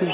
le